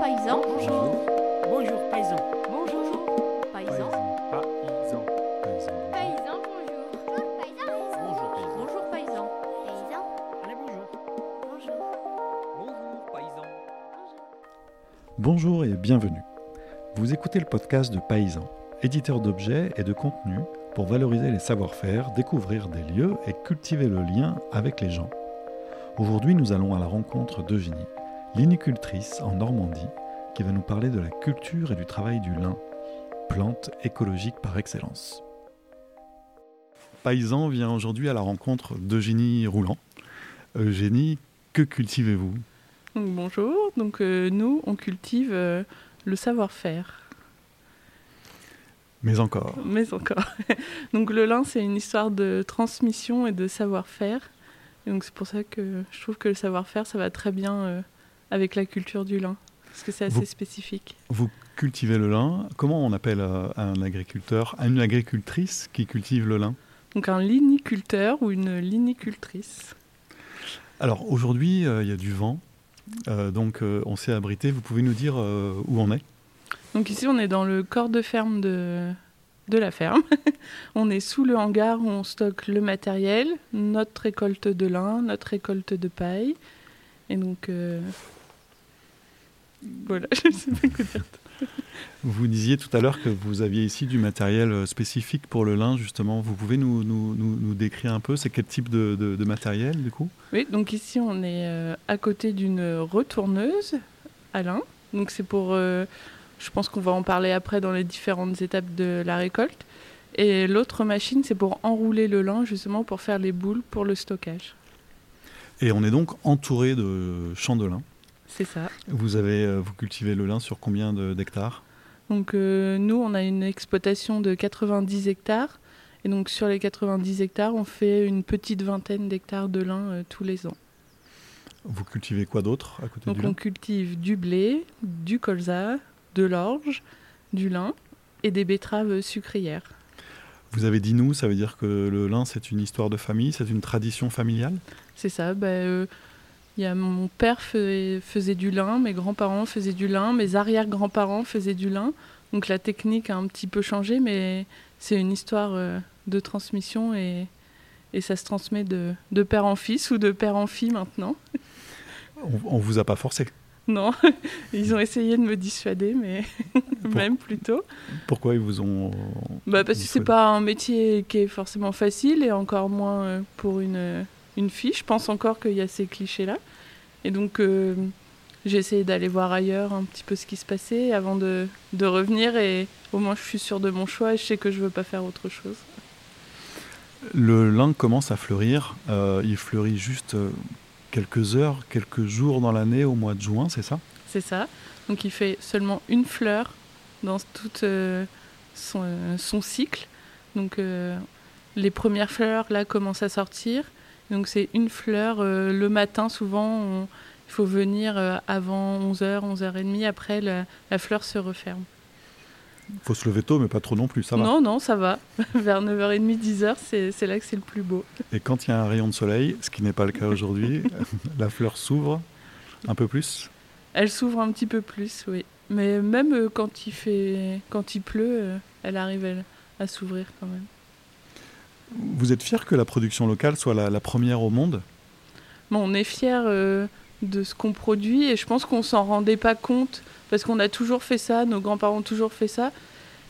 paysan. Bonjour. Bonjour, paysan. Bonjour paysan. Paysan. Paysan, bonjour. Bonjour, paysan. Bonjour paysan. Allez, bonjour. Bonjour, paysan. Bonjour et bienvenue. Vous écoutez le podcast de Paysan, éditeur d'objets et de contenus pour valoriser les savoir-faire, découvrir des lieux et cultiver le lien avec les gens. Aujourd'hui, nous allons à la rencontre d'Eugénie, linicultrice en Normandie, qui va nous parler de la culture et du travail du lin, plante écologique par excellence. Paysan vient aujourd'hui à la rencontre d'Eugénie Roulant. Eugénie, que cultivez-vous? Bonjour, donc euh, nous on cultive euh, le savoir-faire, Mais encore. mais encore. donc le lin c'est une histoire de transmission et de savoir-faire. Donc c'est pour ça que je trouve que le savoir-faire ça va très bien euh, avec la culture du lin, parce que c'est assez Vous- spécifique. Vous cultivez le lin. Comment on appelle euh, un agriculteur, une agricultrice qui cultive le lin? Donc un liniculteur ou une linicultrice. Alors aujourd'hui, euh, il y a du vent, euh, donc on s'est abrité. Vous pouvez nous dire où on est? Donc ici on est dans le corps de ferme de, de la ferme. on est sous le hangar où on stocke le matériel, notre récolte de lin, notre récolte de paille. Et donc euh, voilà, je ne sais pas quoi dire. Vous disiez tout à l'heure que vous aviez ici du matériel euh, spécifique pour le lin, justement. Vous pouvez nous, nous- nous- nous décrire un peu C'est quel type de, de- de matériel, du coup? Oui, donc ici on est euh, à côté d'une retourneuse à lin. Donc c'est pour, euh, je pense qu'on va en parler après dans les différentes étapes de la récolte. Et l'autre machine, c'est pour enrouler le lin justement pour faire les boules pour le stockage. Et on est donc entouré de champs de lin. C'est ça. Vous, avez, euh, vous cultivez le lin sur combien d'hectares? Donc euh, nous, on a une exploitation de 90 hectares. Et donc sur les 90 hectares, on fait une petite vingtaine d'hectares de lin euh, tous les ans. Vous cultivez quoi d'autre à côté Donc du lin? on cultive du blé, du colza, de l'orge, du lin et des betteraves sucrières. Vous avez dit nous, ça veut dire que le lin, c'est une histoire de famille, c'est une tradition familiale? C'est ça. bah, euh, il y a mon père faisait, faisait du lin, mes grands-parents faisaient du lin, mes arrière-grands-parents faisaient du lin. Donc la technique a un petit peu changé, mais c'est une histoire euh, de transmission et, et ça se transmet de, de père en fils ou de père en fille maintenant. On, on vous a pas forcé. Non, ils ont essayé de me dissuader, mais même plutôt. Pourquoi ils vous ont... Bah parce que c'est dissuadé pas un métier qui est forcément facile et encore moins euh, pour une, une fille. Je pense encore qu'il y a ces clichés-là. Et donc euh, j'ai essayé d'aller voir ailleurs un petit peu ce qui se passait avant de, de revenir et au moins je suis sûre de mon choix et je sais que je veux pas faire autre chose. Le lin commence à fleurir. euh, il fleurit juste euh, quelques heures, quelques jours dans l'année, au mois de juin, c'est ça? C'est ça. Donc il fait seulement une fleur dans tout euh, son, son cycle. Donc les premières fleurs là commencent à sortir. Donc c'est une fleur euh, le matin souvent. il faut venir euh, avant 11h, 11h30. Après la, la fleur se referme. Il faut se lever tôt, mais pas trop non plus, ça va. non, non, ça va. Vers 9h30, 10h, c'est c'est là que c'est le plus beau. Et quand il y a un rayon de soleil, ce qui n'est pas le cas aujourd'hui, la fleur s'ouvre un peu plus? Elle s'ouvre un petit peu plus, oui. Mais même euh, quand il fait, quand il pleut, elle arrive à s'ouvrir quand même. Vous êtes fier que la production locale soit la, première au monde? On est fiers euh, de ce qu'on produit et je pense qu'on s'en rendait pas compte parce qu'on a toujours fait ça, nos grands-parents ont toujours fait ça.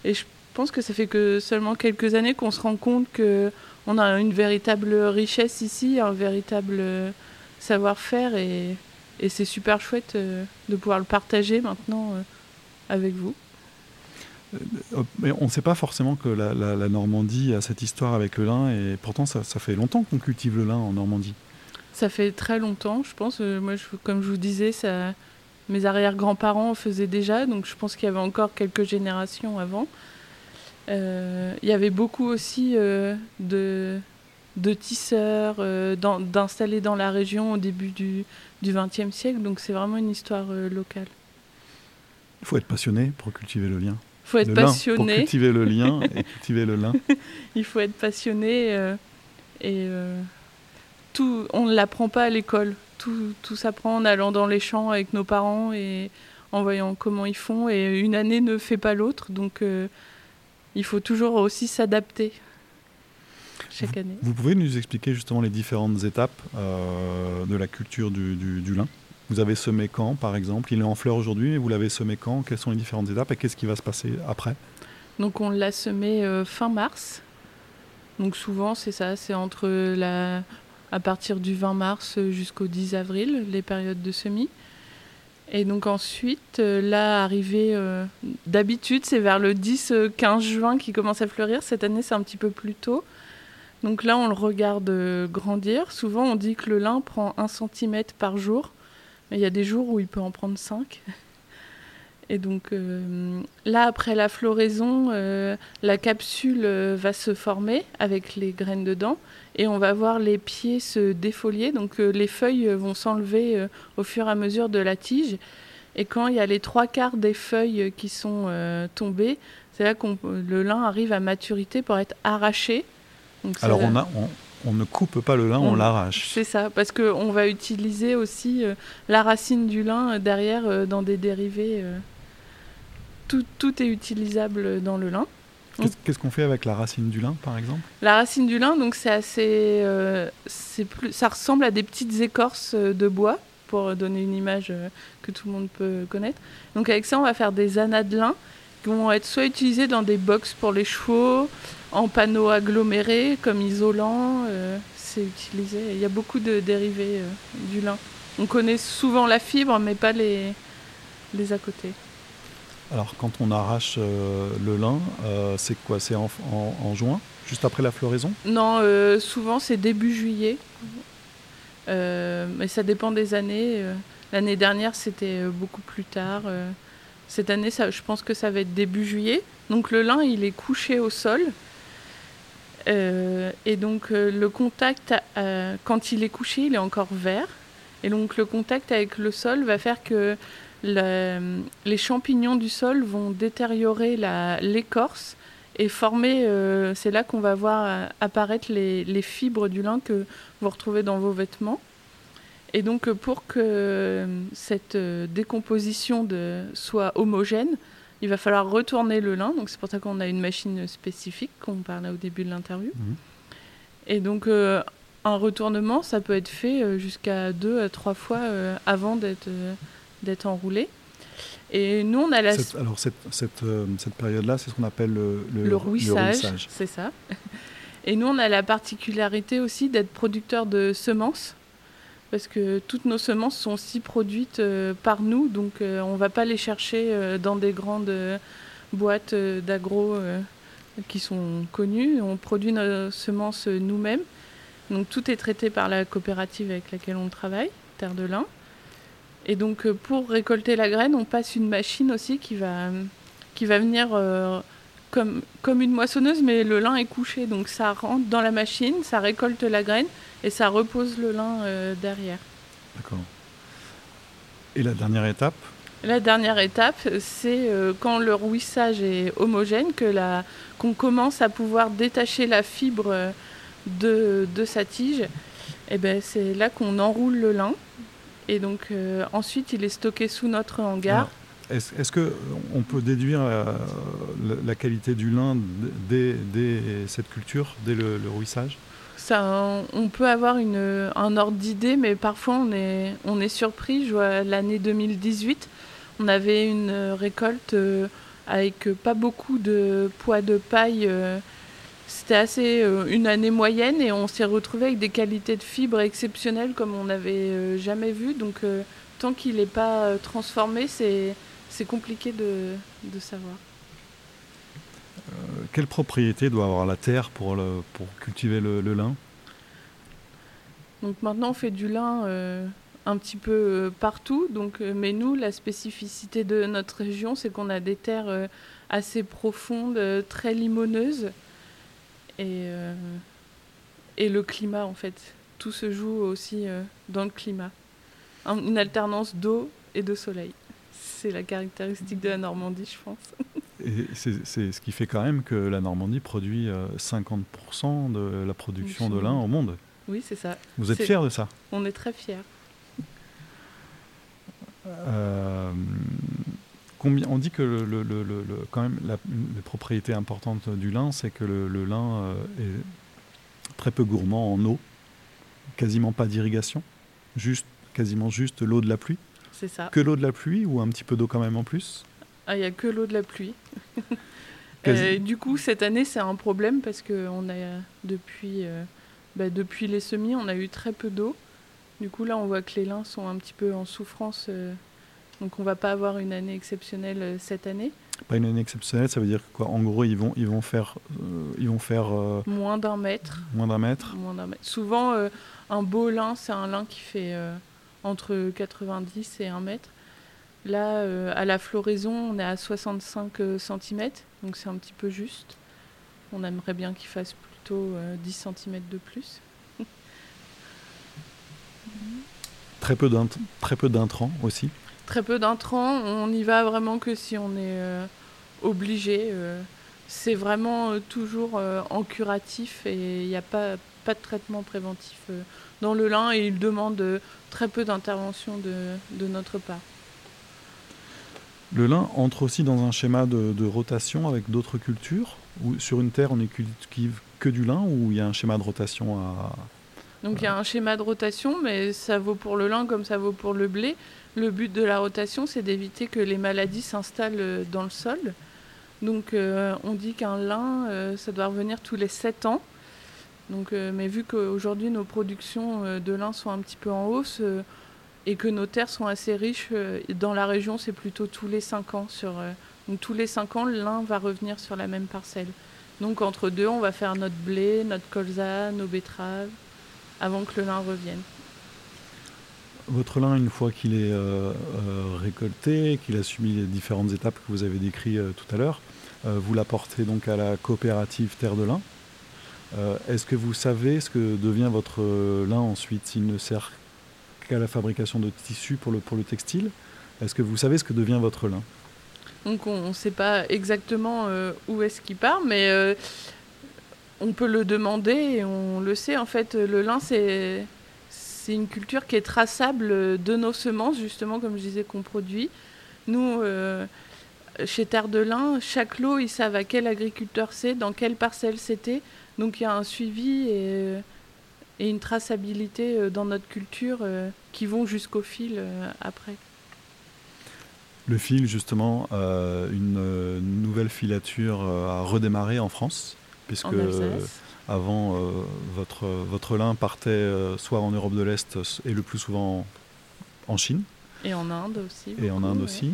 Et je pense que ça fait que seulement quelques années qu'on se rend compte que on a une véritable richesse ici, un véritable euh, savoir-faire et, c'est super chouette euh, de pouvoir le partager maintenant avec vous. Euh, On ne sait pas forcément que la, la- la Normandie a cette histoire avec le lin, et pourtant ça, ça fait longtemps qu'on cultive le lin en Normandie. Ça fait très longtemps, je pense. Euh, moi, je- comme je vous disais, ça, mes arrière-grands-parents en faisaient déjà, donc je pense qu'il y avait encore quelques générations avant. Euh, il y avait beaucoup aussi euh, de, de tisseurs euh, dans- d'installés dans la région au début du XXe siècle, donc c'est vraiment une histoire locale. Il faut être passionné pour cultiver le lien. Il faut être le lin, pour passionné. cultiver le lien et cultiver le lin. Il faut être passionné euh, et euh, tout, on ne l'apprend pas à l'école. Tout, tout s'apprend en allant dans les champs avec nos parents et en voyant comment ils font. Et une année ne fait pas l'autre, donc euh, il faut toujours aussi s'adapter chaque année. Vous pouvez nous expliquer justement les différentes étapes de la culture du, du- du lin? Vous avez semé quand, par exemple? Il est en fleur aujourd'hui, et vous l'avez semé quand? Quelles sont les différentes étapes et qu'est-ce qui va se passer après? Donc on l'a semé euh, fin mars. Donc souvent c'est ça, c'est entre la à partir du 20 mars jusqu'au 10 avril, les périodes de semis. Et donc ensuite, euh, là, arrivé, euh, d'habitude, c'est vers le 10-15 juin qui commence à fleurir. Cette année, c'est un petit peu plus tôt. Donc là, on le regarde grandir. Souvent, on dit que le lin prend 1 cm par jour. Mais il y a des jours où il peut en prendre 5. Et donc euh, là, après la floraison, euh, la capsule euh, va se former avec les graines dedans et on va voir les pieds se défolier. Donc euh, les feuilles vont s'enlever au fur et à mesure de la tige. Et quand il y a les trois quarts des feuilles qui sont tombées, c'est là que le lin arrive à maturité pour être arraché. Donc Alors on, a, on, on ne coupe pas le lin, on, On- l'arrache. c'est ça, parce qu'on va utiliser aussi euh, la racine du lin euh, derrière euh, dans des dérivés. euh. Tout, tout est utilisable dans le lin. Qu'est-ce qu'on fait avec la racine du lin, par exemple? La racine du lin, donc c'est assez, c'est plus, ça ressemble à des petites écorces de bois pour donner une image que tout le monde peut connaître. Donc avec ça, on va faire des anas de lin qui vont être soit utilisés dans des box pour les chevaux, en panneaux agglomérés comme isolant. euh, c'est utilisé. Il y a beaucoup de dérivés euh, du lin. On connaît souvent la fibre, mais pas les, les à côté. Alors quand on arrache euh, le lin, c'est quoi? C'est en, en- en juin, juste après la floraison? Non, souvent c'est début juillet. Mais ça dépend des années. L'année dernière, c'était beaucoup plus tard. Cette année, ça, je pense que ça va être début juillet. Donc le lin, il est couché au sol. Euh, et donc euh, le contact, euh, quand il est couché, il est encore vert. Et donc le contact avec le sol va faire que les champignons du sol vont détériorer l'écorce et former, c'est là qu'on va voir apparaître les, fibres du lin que vous retrouvez dans vos vêtements. Et donc pour que cette décomposition soit homogène, il va falloir retourner le lin. Donc c'est pour ça qu'on a une machine spécifique qu'on parlait au début de l'interview. Mhm. Et donc euh, un retournement, ça peut être fait euh, jusqu'à deux à trois fois euh, avant d'être d'être enroulé. Et nous, on a la Cette- Alors cette, cette, cette période-là, c'est ce qu'on appelle le, le- le le rouissage, rouissage. c'est ça. Et nous, on a la particularité aussi d'être producteur de semences, parce que toutes nos semences sont aussi produites euh, par nous, donc euh, on ne va pas les chercher euh, dans des grandes boîtes d'agro qui sont connues. On produit nos semences nous-mêmes. Donc tout est traité par la coopérative avec laquelle on travaille, Terre de Lin. Et donc pour récolter la graine, on passe une machine aussi qui va, qui va venir comme, comme une moissonneuse, mais le lin est couché. Donc ça rentre dans la machine, ça récolte la graine et ça repose le lin euh, derrière. D'accord. Et la dernière étape? La dernière étape, c'est euh, quand le rouissage est homogène, que la, qu'on commence à pouvoir détacher la fibre euh, de, de sa tige. Et ben, c'est là qu'on enroule le lin. Et donc euh, ensuite, il est stocké sous notre hangar. Ah. Est-ce est-ce que on peut déduire la, la qualité du lin dès, dès cette culture, dès le, le rouissage? On peut avoir un ordre d'idée, mais parfois on est, surpris. Je vois l'année 2018, on avait une récolte euh, avec pas beaucoup de poids de paille. euh, C'était assez euh, une année moyenne et on s'est retrouvé avec des qualités de fibres exceptionnelles comme on n'avait jamais vu. Donc tant qu'il n'est pas transformé, c'est compliqué de savoir. Euh, Quelle propriété doit avoir la terre pour, le, pour cultiver le, lin? Donc maintenant, on fait du lin euh, un petit peu euh, partout. Donc, mais nous, la spécificité de notre région, c'est qu'on a des terres assez profondes, très limoneuses. Et, le climat, en fait. Tout se joue aussi dans le climat. Un- une alternance d'eau et de soleil. C'est la caractéristique de la Normandie, je pense. Et c'est ce qui fait quand même que la Normandie produit euh, 50% de la production de lin au monde. Oui, c'est ça. Vous êtes fiers de ça? On est très fiers. Euh, combien, on dit que le, le- le- le- le- quand même la, des propriétés importantes du lin, c'est que le, le lin euh, est très peu gourmand en eau, quasiment pas d'irrigation, juste, quasiment juste l'eau de la pluie. C'est ça. Que l'eau de la pluie ou un petit peu d'eau quand même en plus? Ah, il n'y a que l'eau de la pluie. Euh, du coup, cette année, c'est un problème parce que on a, depuis, euh, bah, depuis les semis, on a eu très peu d'eau. Du coup, là, on voit que les lins sont un petit peu en souffrance. euh, donc, on va pas avoir une année exceptionnelle euh, cette année. Pas une année exceptionnelle, ça veut dire quoi? En gros, ils vont, ils vont faire, ils vont faire Moins d'un mètre. moins d'un mètre. Moins d'un mètre. Souvent, un beau lin, c'est un lin qui fait entre 90 et 1 mètre. Là, euh, à la floraison, on est à 65 cm, donc c'est un petit peu juste. On aimerait bien qu'il fasse plutôt euh, 10 cm de plus. Très peu d'int- très peu d'intrants aussi. Très peu d'intrants, on n'y va vraiment que si on est euh, obligé. euh. c'est vraiment euh, toujours euh, en curatif et il n'y a pas, pas de traitement préventif euh, dans le lin et il demande euh, très peu d'intervention de, de notre part. Le lin entre aussi dans un schéma de, de rotation avec d'autres cultures ou sur une terre on ne cultive que du lin ou il y a un schéma de rotation à Donc il y a un schéma de rotation, mais ça vaut pour le lin comme ça vaut pour le blé. Le but de la rotation, c'est d'éviter que les maladies s'installent euh, dans le sol. Donc euh, on dit qu'un lin, euh, ça doit revenir tous les 7 ans. Donc, euh, mais vu qu'aujourd'hui nos productions de lin sont un petit peu en hausse et que nos terres sont assez riches, euh, dans la région c'est plutôt tous les 5 ans. Sur, euh, donc tous les 5 ans, le lin va revenir sur la même parcelle. Donc entre deux, on va faire notre blé, notre colza, nos betteraves avant que le lin revienne. Votre lin, une fois qu'il est euh, récolté, qu'il a subi les différentes étapes que vous avez décrites tout à l'heure, vous l'apportez donc à la coopérative Terre de Lin. Est-ce que vous savez ce que devient votre lin ensuite s'il ne sert qu'à la fabrication de tissus pour le, pour le textile Est-ce que vous savez ce que devient votre lin? Donc on ne sait pas exactement euh, où est-ce qu'il part, mais euh, on peut le demander et on le sait. En fait, le lin, c'est une culture qui est traçable de nos semences, justement, comme je disais, qu'on produit. Nous, euh, chez Terre de Lin, chaque lot, ils savent à quel agriculteur c'est, dans quelle parcelle c'était. Donc il y a un suivi et, et une traçabilité euh, dans notre culture euh, qui vont jusqu'au fil euh, après. Le fil, justement, euh, une nouvelle filature a redémarré en France, puisque En avant, euh, votre, votre lin partait soit en Europe de l'Est et le plus souvent en Chine Et en Inde aussi. et en Inde ouais. aussi.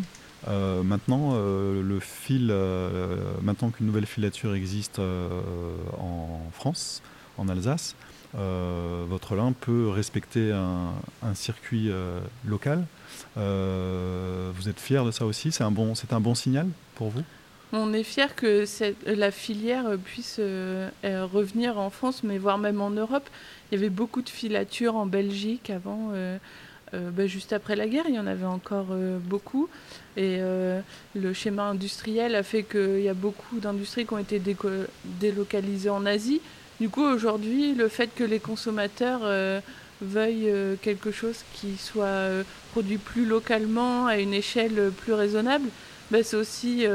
Euh, maintenant, euh, le fil, euh, maintenant qu'une nouvelle filature existe en France, en Alsace, votre lin peut respecter un, circuit euh, local. Euh, vous êtes fier de ça aussi? C'est un, bon, un bon signal pour vous? On est fiers que la filière puisse euh, euh, revenir en France, mais voire même en Europe. Il y avait beaucoup de filatures en Belgique avant, euh, euh, bah, juste après la guerre, il y en avait encore euh, beaucoup. Et euh, le schéma industriel a fait qu'il y a beaucoup d'industries qui ont été délocalisées en Asie. Du coup, aujourd'hui, le fait que les consommateurs euh, veuillent euh, quelque chose qui soit euh, produit plus localement, à une échelle plus raisonnable, bah, c'est aussi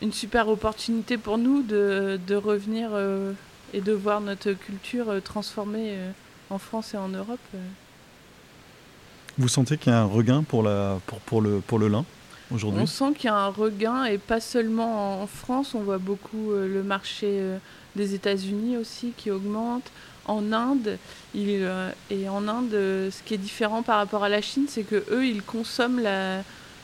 une super opportunité pour nous de, de revenir et de voir notre culture transformée en France et en Europe. Vous sentez qu'il y a un regain pour, la, pour, pour, le, pour le lin aujourd'hui? On sent qu'il y a un regain et pas seulement en France, on voit beaucoup le marché des États-Unis aussi qui augmente. En Inde, euh, et en Inde, euh, ce qui est différent par rapport à la Chine, c'est que eux, ils consomment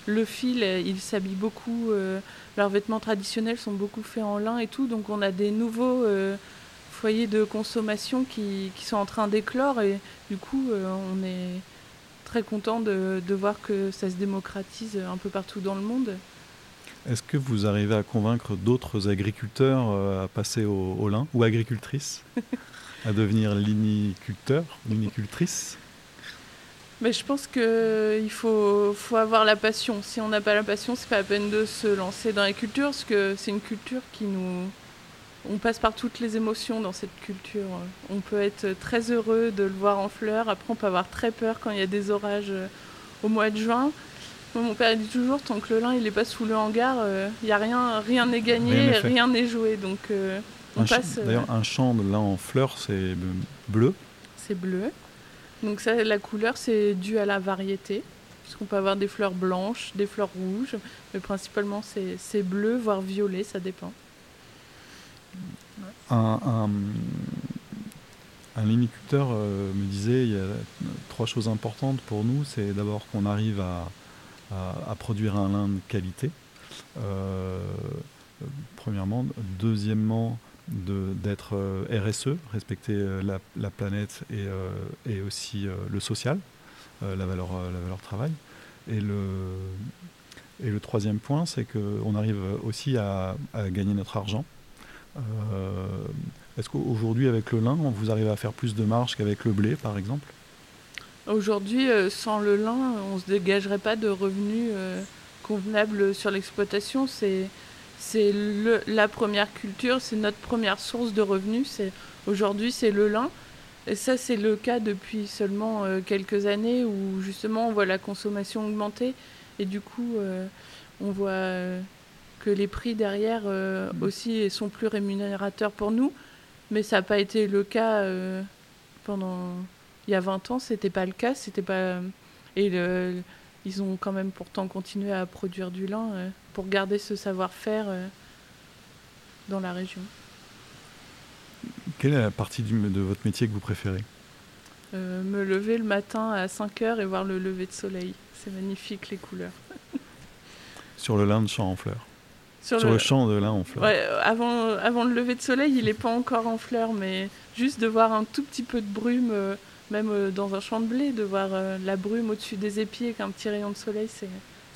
le fil, ils s'habillent beaucoup, euh, leurs vêtements traditionnels sont beaucoup faits en lin et tout, donc on a des nouveaux foyers de consommation qui, sont en train d'éclore et du coup, on est très content de voir que ça se démocratise un peu partout dans le monde. Est-ce que vous arrivez à convaincre d'autres agriculteurs euh, à passer au, au lin ou agricultrices à devenir liniculteurs, linicultrices? Mais je pense qu'il faut, faut avoir la passion. Si on n'a pas la passion, c'est pas la peine de se lancer dans la culture, parce que c'est une culture qui nous... On passe par toutes les émotions dans cette culture. On peut être très heureux de le voir en fleurs, après on peut avoir très peur quand il y a des orages euh, au mois de juin. Moi, mon père il dit toujours tant que le lin il est pas sous le hangar, il y a rien, rien n'est gagné, Rien n'est joué. Donc euh, on Un passe. euh, D'ailleurs, un champ de lin en fleurs, c'est bleu. c'est bleu. Donc ça, la couleur, c'est dû à la variété. Parce qu'on peut avoir des fleurs blanches, des fleurs rouges, mais principalement c'est c'est bleu, voire violet, ça dépend. Un, un, un liniculteur euh, me disait il y a trois choses importantes pour nous. C'est d'abord qu'on arrive à, à- produire un lin de qualité. Euh, premièrement. Deuxièmement, de- d'être euh, RSE, respecter euh, la, la planète et, et aussi le social, la, valeur, la valeur travail. Et le, et le troisième point, c'est qu'on arrive aussi à, à gagner notre argent. Est-ce qu'aujourd'hui, avec le lin, vous arrive à faire plus de marge qu'avec le blé, par exemple? Aujourd'hui, euh, sans le lin, on ne se dégagerait pas de revenus euh, convenables sur l'exploitation. C'est c'est le- la première culture, c'est notre première source de revenus. C'est aujourd'hui, c'est le lin. Et ça, c'est le cas depuis seulement euh, quelques années où justement on voit la consommation augmenter et du coup on voit que les prix derrière aussi sont plus rémunérateurs pour nous. Mais ça n'a pas été le cas pendant il y a 20 ans, c'était pas le cas, c'était pas et le- ils ont quand même pourtant continué à produire du lin euh, pour garder ce savoir-faire euh, dans la région. Quelle est la partie du- de votre métier que vous préférez? Euh, me lever le matin à 5 heures et voir le lever de soleil, c'est magnifique les couleurs. Sur le lin de champ en fleurs Sur, Sur le champ de lin en fleurs Ouais, euh, avant, avant le lever de soleil, il n'est pas encore en fleurs, mais juste de voir un tout petit peu de brume, euh, même euh, dans un champ de blé, de voir euh, la brume au-dessus des épis avec un petit rayon de soleil, c'est,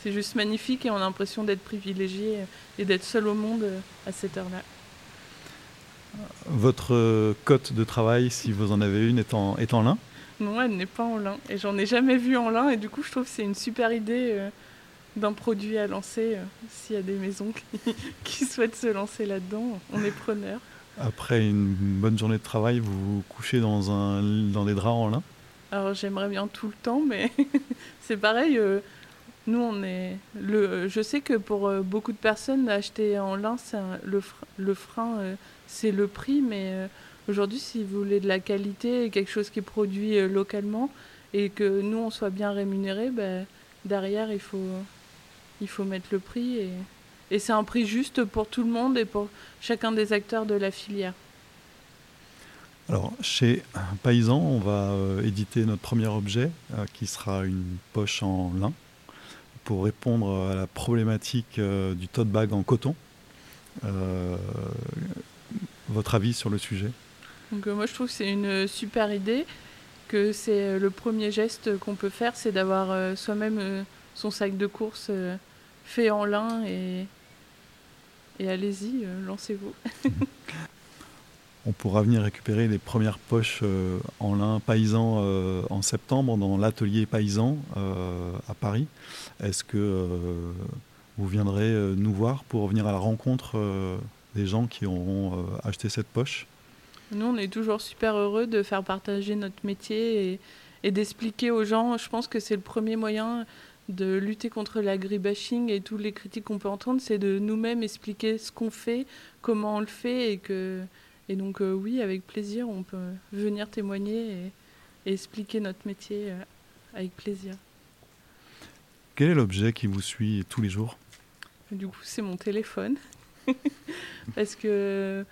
c'est juste magnifique et on a l'impression d'être privilégié et d'être seul au monde euh, à cette heure-là. Votre cote de travail, si vous en avez une, est en, est en lin? Non, elle n'est pas en lin et j'en ai jamais vu en lin et du coup je trouve que c'est une super idée d'un produit à lancer. s'il y a des maisons qui, qui souhaitent se lancer là-dedans, on est preneur. Après une bonne journée de travail, vous vous couchez dans, un, dans des draps en lin? Alors j'aimerais bien tout le temps, mais c'est pareil. euh, nous, on est. Le, je sais que pour euh, beaucoup de personnes, acheter en lin, un- le, le frein, euh, c'est le prix. Mais aujourd'hui, si vous voulez de la qualité quelque chose qui est produit localement et que nous, on soit bien rémunérés, ben, derrière, il faut, il faut mettre le prix. Et, et c'est un prix juste pour tout le monde et pour chacun des acteurs de la filière. Alors, chez Paysan, on va euh, éditer notre premier objet, euh, qui sera une poche en lin, pour répondre à la problématique euh, du tote bag en coton. Votre avis sur le sujet? Donc moi je trouve que c'est une super idée, que c'est le premier geste qu'on peut faire, c'est d'avoir soi-même son sac de course fait en lin et, et allez-y, euh, lancez-vous. On pourra venir récupérer les premières poches euh, en lin paysan euh, en septembre dans l'atelier paysan euh, à Paris. Est-ce que vous viendrez nous voir pour venir à la rencontre des gens qui auront acheté cette poche? Nous on est toujours super heureux de faire partager notre métier et, et d'expliquer aux gens, je pense que c'est le premier moyen de lutter contre l'agribashing et toutes les critiques qu'on peut entendre, c'est de nous-mêmes expliquer ce qu'on fait, comment on le fait et que et donc euh, oui, avec plaisir, on peut venir témoigner et, et expliquer notre métier euh, avec plaisir. Quel est l'objet qui vous suit tous les jours? Du coup, c'est mon téléphone. Parce que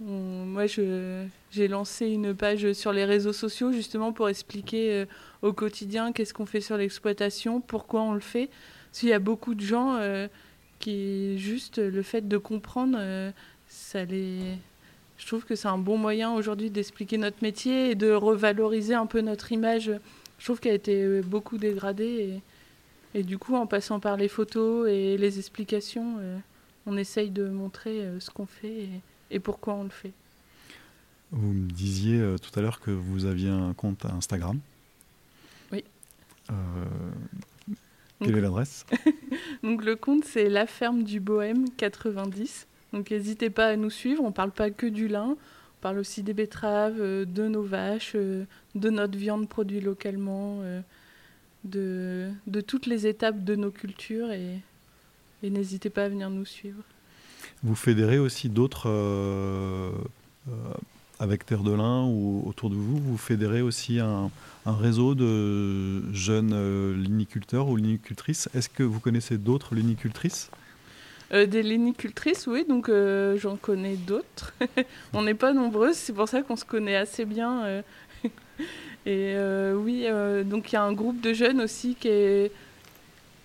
moi, j'ai lancé une page sur les réseaux sociaux justement pour expliquer euh, au quotidien qu'est-ce qu'on fait sur l'exploitation, pourquoi on le fait. Parce qu'il y a beaucoup de gens euh, qui, juste le fait de comprendre, euh, ça les. Je trouve que c'est un bon moyen aujourd'hui d'expliquer notre métier et de revaloriser un peu notre image. Je trouve qu'elle a été beaucoup dégradée. Et, et du coup, en passant par les photos et les explications, on essaye de montrer ce qu'on fait et pourquoi on le fait? Vous me disiez euh, tout à l'heure que vous aviez un compte Instagram. Oui. Euh, quelle Donc- est l'adresse? Donc le compte, c'est La Ferme du Bohème 90. Donc n'hésitez pas à nous suivre. On parle pas que du lin. On parle aussi des betteraves, euh, de nos vaches, de notre viande produite localement. de, de toutes les étapes de nos cultures et, et n'hésitez pas à venir nous suivre. Vous fédérez aussi d'autres, euh, euh, avec Terre de Lin ou autour de vous, vous fédérez aussi un, réseau de jeunes euh, liniculteurs ou linicultrices. Est-ce que vous connaissez d'autres linicultrices? Des linicultrices, oui, donc j'en connais d'autres. on n'est pas nombreuses, c'est pour ça qu'on se connaît assez bien. Et oui, donc il y a un groupe de jeunes aussi qui est.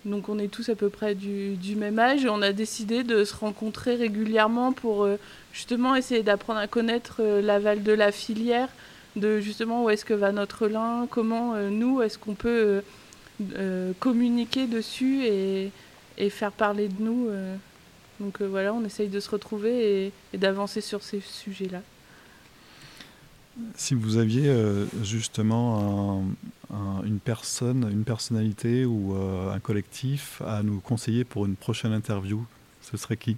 Donc on est tous à peu près du, même âge et on a décidé de se rencontrer régulièrement pour euh, justement essayer d'apprendre à connaître euh, l'aval de la filière, de justement où est-ce que va notre lin, comment euh, nous est-ce qu'on peut communiquer dessus et, faire parler de nous. Donc voilà, on essaye de se retrouver et, et d'avancer sur ces sujets-là. Si vous aviez euh, justement un- un- une personne, une personnalité ou euh, un collectif à nous conseiller pour une prochaine interview, ce serait qui?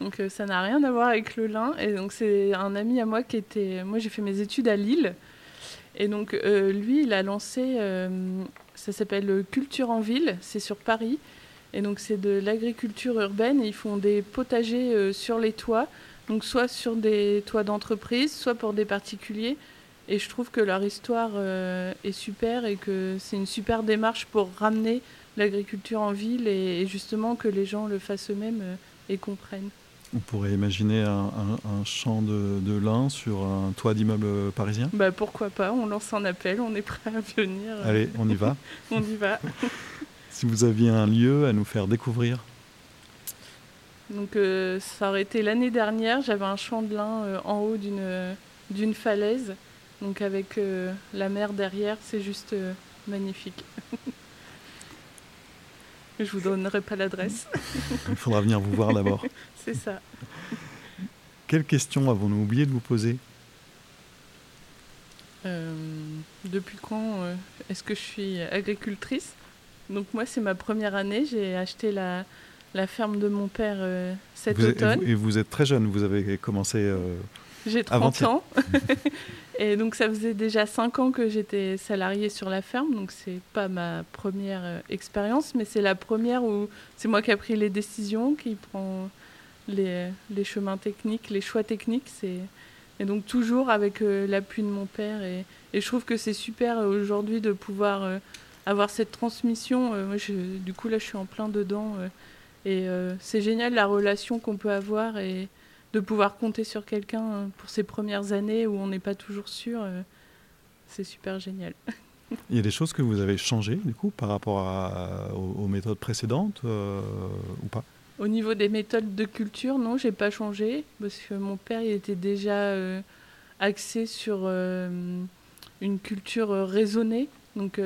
Donc euh, ça n'a rien à voir avec le lin. Et donc c'est un ami à moi qui était... Moi j'ai fait mes études à Lille. Et donc lui, il a lancé... ça s'appelle Culture en ville, c'est sur Paris. Et donc c'est de l'agriculture urbaine. Ils font des potagers sur les toits. Donc soit sur des toits d'entreprise, soit pour des particuliers. Et je trouve que leur histoire euh, est super et que c'est une super démarche pour ramener l'agriculture en ville et, et justement que les gens le fassent eux-mêmes euh, et comprennent. On pourrait imaginer un, un- un champ de, de lin sur un toit d'immeuble parisien? Bah pourquoi pas, on lance un appel, on est prêt à venir. Allez, on y va. On y va. si vous aviez un lieu à nous faire découvrir, Donc euh, ça aurait été l'année dernière, j'avais un champ de lin euh, en haut d'une d'une falaise, donc avec euh, la mer derrière, c'est juste euh, magnifique. Je vous donnerai pas l'adresse, il faudra venir vous voir d'abord. c'est ça. Quelles questions avons-nous oublié de vous poser? Depuis quand est-ce que je suis agricultrice? Donc moi c'est ma première année, j'ai acheté la, la ferme de mon père euh, cet vous êtes, et, automne. vous, et vous êtes très jeune, vous avez commencé. euh, J'ai 30 Avant-hier. ans. et donc ça faisait déjà 5 ans que j'étais salariée sur la ferme, donc c'est pas ma première euh, expérience, mais c'est la première où c'est moi qui ai pris les décisions, qui prend les, les chemins techniques, les choix techniques. C'est... Et donc toujours avec euh, l'appui de mon père. Et, et je trouve que c'est super euh, aujourd'hui de pouvoir euh, avoir cette transmission. Euh, moi, je- du coup, là, je suis en plein dedans. Et euh, c'est génial la relation qu'on peut avoir et de pouvoir compter sur quelqu'un euh, pour ces premières années où on n'est pas toujours sûr. euh, c'est super génial. Il y a des choses que vous avez changées du coup par rapport à- aux, aux méthodes précédentes euh, ou pas? Au niveau des méthodes de culture, non, j'ai pas changé parce que mon père il était déjà euh, axé sur euh, une culture raisonnée, donc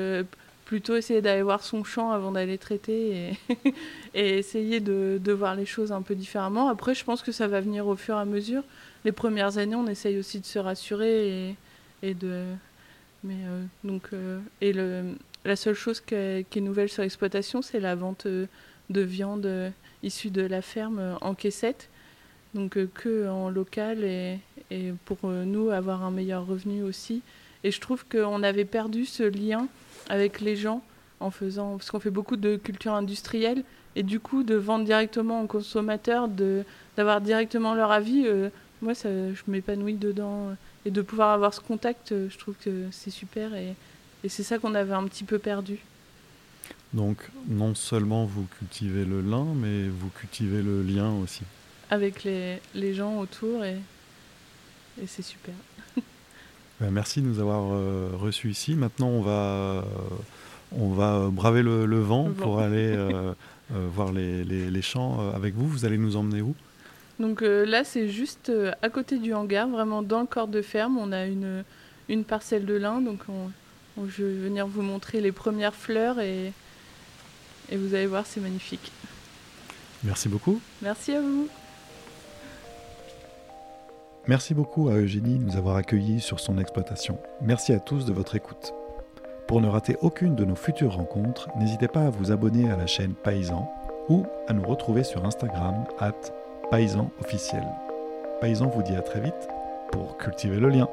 plutôt essayer d'aller voir son champ avant d'aller traiter et, essayer de, voir les choses un peu différemment. Après, je pense que ça va venir au fur et à mesure. Les premières années, on essaye aussi de se rassurer et, de. Mais euh, donc euh, et le, la seule chose qui est, nouvelle sur l'exploitation, c'est la vente euh, de viande issue de la ferme en caissette, donc que en local et, pour nous avoir un meilleur revenu aussi. Et je trouve qu'on avait perdu ce lien avec les gens en faisant, parce qu'on fait beaucoup de culture industrielle et du coup de vendre directement aux consommateurs, d'avoir directement leur avis. euh, moi, ça, je m'épanouis dedans et de pouvoir avoir ce contact, euh, je trouve que c'est super et, et c'est ça qu'on avait un petit peu perdu. Donc non seulement vous cultivez le lin, mais vous cultivez le lien aussi. avec les, les gens autour et, et c'est super. Ben, merci de nous avoir euh, reçus ici. Maintenant, on va, on va braver le, le vent pour aller euh, euh, voir les, les- les champs euh, avec vous. Vous allez nous emmener où? Donc euh, là, c'est juste euh, à côté du hangar, vraiment dans le corps de ferme. On a une, une parcelle de lin, donc on, on- je vais venir vous montrer les premières fleurs et, et vous allez voir, c'est magnifique. Merci beaucoup. Merci à vous. Merci beaucoup à Eugénie de nous avoir accueillis sur son exploitation. Merci à tous de votre écoute. Pour ne rater aucune de nos futures rencontres, n'hésitez pas à vous abonner à la chaîne Paysan ou à nous retrouver sur Instagram at Paysan officiel. Paysan vous dit à très vite pour cultiver le lien.